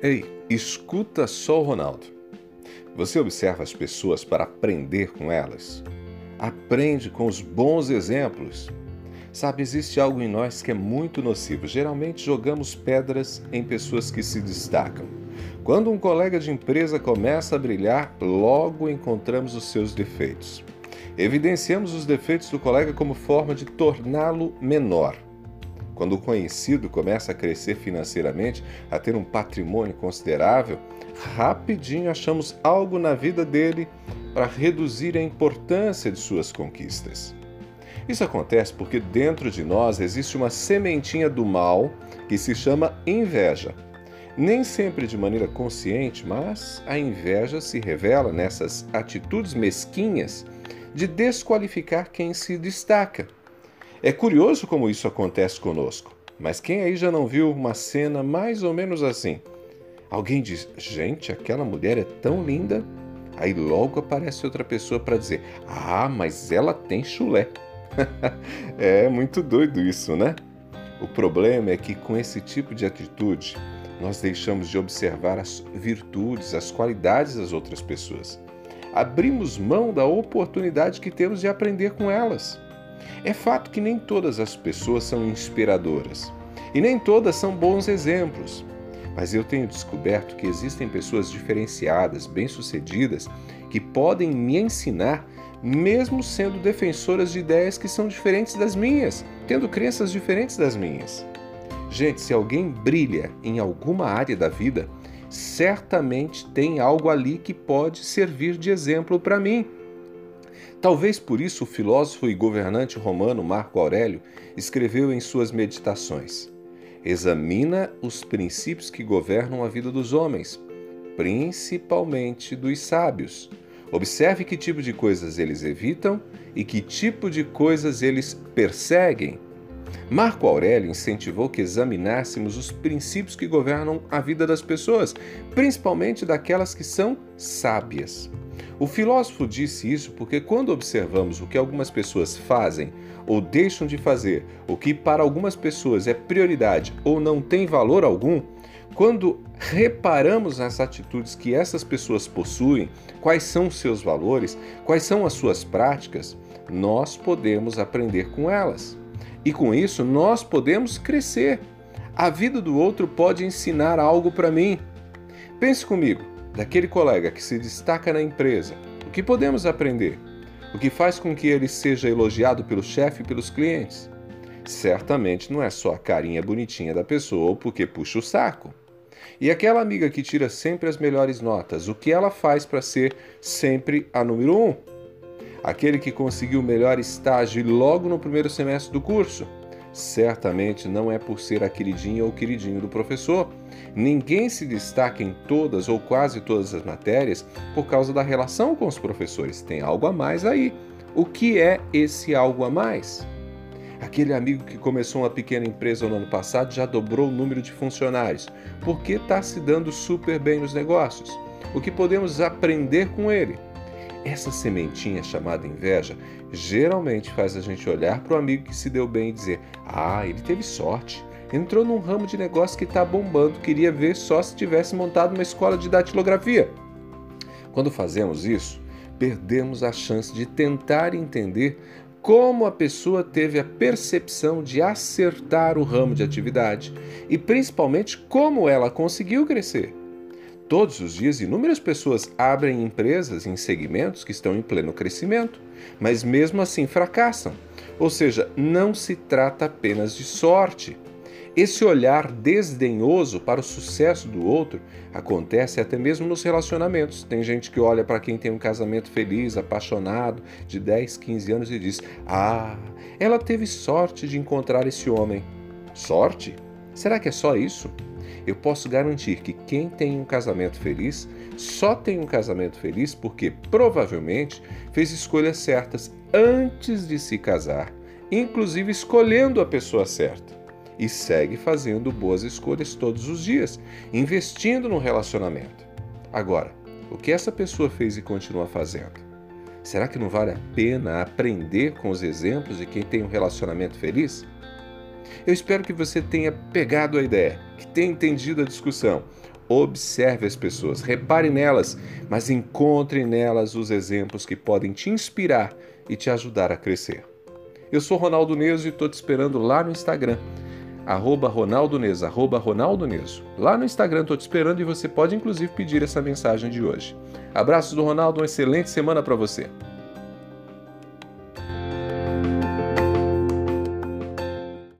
Ei, escuta só o Ronaldo. Você observa as pessoas para aprender com elas? Aprende com os bons exemplos. Sabe, existe algo em nós que é muito nocivo. Geralmente jogamos pedras em pessoas que se destacam. Quando um colega de empresa começa a brilhar, logo encontramos os seus defeitos. Evidenciamos os defeitos do colega como forma de torná-lo menor. Quando o conhecido começa a crescer financeiramente, a ter um patrimônio considerável, rapidinho achamos algo na vida dele para reduzir a importância de suas conquistas. Isso acontece porque dentro de nós existe uma sementinha do mal que se chama inveja. Nem sempre de maneira consciente, mas a inveja se revela nessas atitudes mesquinhas de desqualificar quem se destaca é curioso como isso acontece conosco, mas quem aí já não viu uma cena mais ou menos assim? Alguém diz: Gente, aquela mulher é tão linda. Aí logo aparece outra pessoa para dizer: Ah, mas ela tem chulé. é muito doido isso, né? O problema é que com esse tipo de atitude, nós deixamos de observar as virtudes, as qualidades das outras pessoas. Abrimos mão da oportunidade que temos de aprender com elas. É fato que nem todas as pessoas são inspiradoras e nem todas são bons exemplos. Mas eu tenho descoberto que existem pessoas diferenciadas, bem-sucedidas, que podem me ensinar, mesmo sendo defensoras de ideias que são diferentes das minhas, tendo crenças diferentes das minhas. Gente, se alguém brilha em alguma área da vida, certamente tem algo ali que pode servir de exemplo para mim. Talvez por isso o filósofo e governante romano Marco Aurélio escreveu em suas meditações: Examina os princípios que governam a vida dos homens, principalmente dos sábios. Observe que tipo de coisas eles evitam e que tipo de coisas eles perseguem. Marco Aurélio incentivou que examinássemos os princípios que governam a vida das pessoas, principalmente daquelas que são sábias. O filósofo disse isso porque, quando observamos o que algumas pessoas fazem ou deixam de fazer, o que para algumas pessoas é prioridade ou não tem valor algum, quando reparamos nas atitudes que essas pessoas possuem, quais são os seus valores, quais são as suas práticas, nós podemos aprender com elas. E com isso, nós podemos crescer. A vida do outro pode ensinar algo para mim. Pense comigo daquele colega que se destaca na empresa, o que podemos aprender? O que faz com que ele seja elogiado pelo chefe e pelos clientes? Certamente não é só a carinha bonitinha da pessoa ou porque puxa o saco. E aquela amiga que tira sempre as melhores notas, o que ela faz para ser sempre a número um? Aquele que conseguiu o melhor estágio logo no primeiro semestre do curso? certamente não é por ser a queridinha ou queridinho do professor. Ninguém se destaca em todas ou quase todas as matérias por causa da relação com os professores. Tem algo a mais aí. O que é esse algo a mais? Aquele amigo que começou uma pequena empresa no ano passado já dobrou o número de funcionários, porque está se dando super bem nos negócios. O que podemos aprender com ele? Essa sementinha chamada inveja geralmente faz a gente olhar para o amigo que se deu bem e dizer: Ah, ele teve sorte. Entrou num ramo de negócio que está bombando, queria ver só se tivesse montado uma escola de datilografia. Quando fazemos isso, perdemos a chance de tentar entender como a pessoa teve a percepção de acertar o ramo de atividade e principalmente como ela conseguiu crescer. Todos os dias, inúmeras pessoas abrem empresas em segmentos que estão em pleno crescimento, mas mesmo assim fracassam. Ou seja, não se trata apenas de sorte. Esse olhar desdenhoso para o sucesso do outro acontece até mesmo nos relacionamentos. Tem gente que olha para quem tem um casamento feliz, apaixonado, de 10, 15 anos e diz: Ah, ela teve sorte de encontrar esse homem. Sorte? Será que é só isso? eu posso garantir que quem tem um casamento feliz só tem um casamento feliz porque provavelmente fez escolhas certas antes de se casar, inclusive escolhendo a pessoa certa. E segue fazendo boas escolhas todos os dias, investindo no relacionamento. Agora, o que essa pessoa fez e continua fazendo? Será que não vale a pena aprender com os exemplos de quem tem um relacionamento feliz? Eu espero que você tenha pegado a ideia, que tenha entendido a discussão. Observe as pessoas, repare nelas, mas encontre nelas os exemplos que podem te inspirar e te ajudar a crescer. Eu sou Ronaldo Neso e estou te esperando lá no Instagram arroba Ronaldo Neso, arroba Ronaldo Neso. Lá no Instagram estou te esperando e você pode inclusive pedir essa mensagem de hoje. Abraços do Ronaldo, uma excelente semana para você.